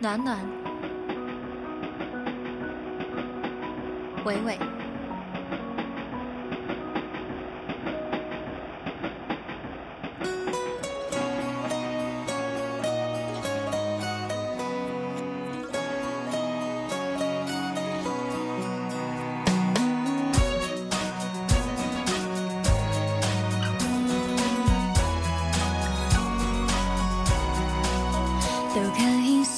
暖暖，伟伟。都可以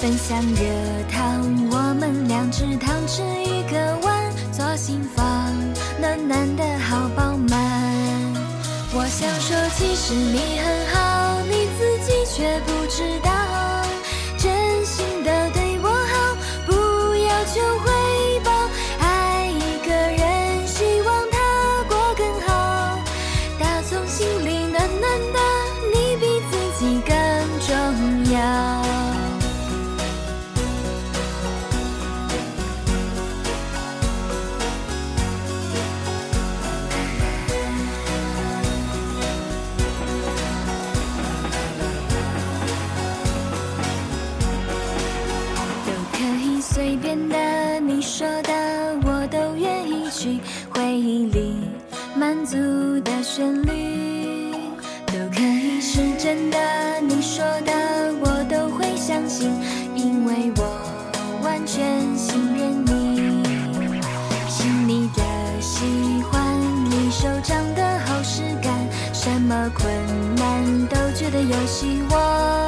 分享热汤，我们两只汤匙一个碗，左心房暖暖的好饱满。我想说，其实你很好，你自己却不知道，真心的对我好，不要求回报。爱一个人，希望他过更好，打从心里暖暖的，随便的，你说的我都愿意去。回忆里满足的旋律，都可以是真的，你说的我都会相信，因为我完全信任你。是你的喜欢，你手掌的厚实感，什么困难都觉得有希望。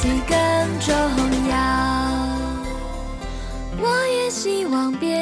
自己更重要。我也希望变。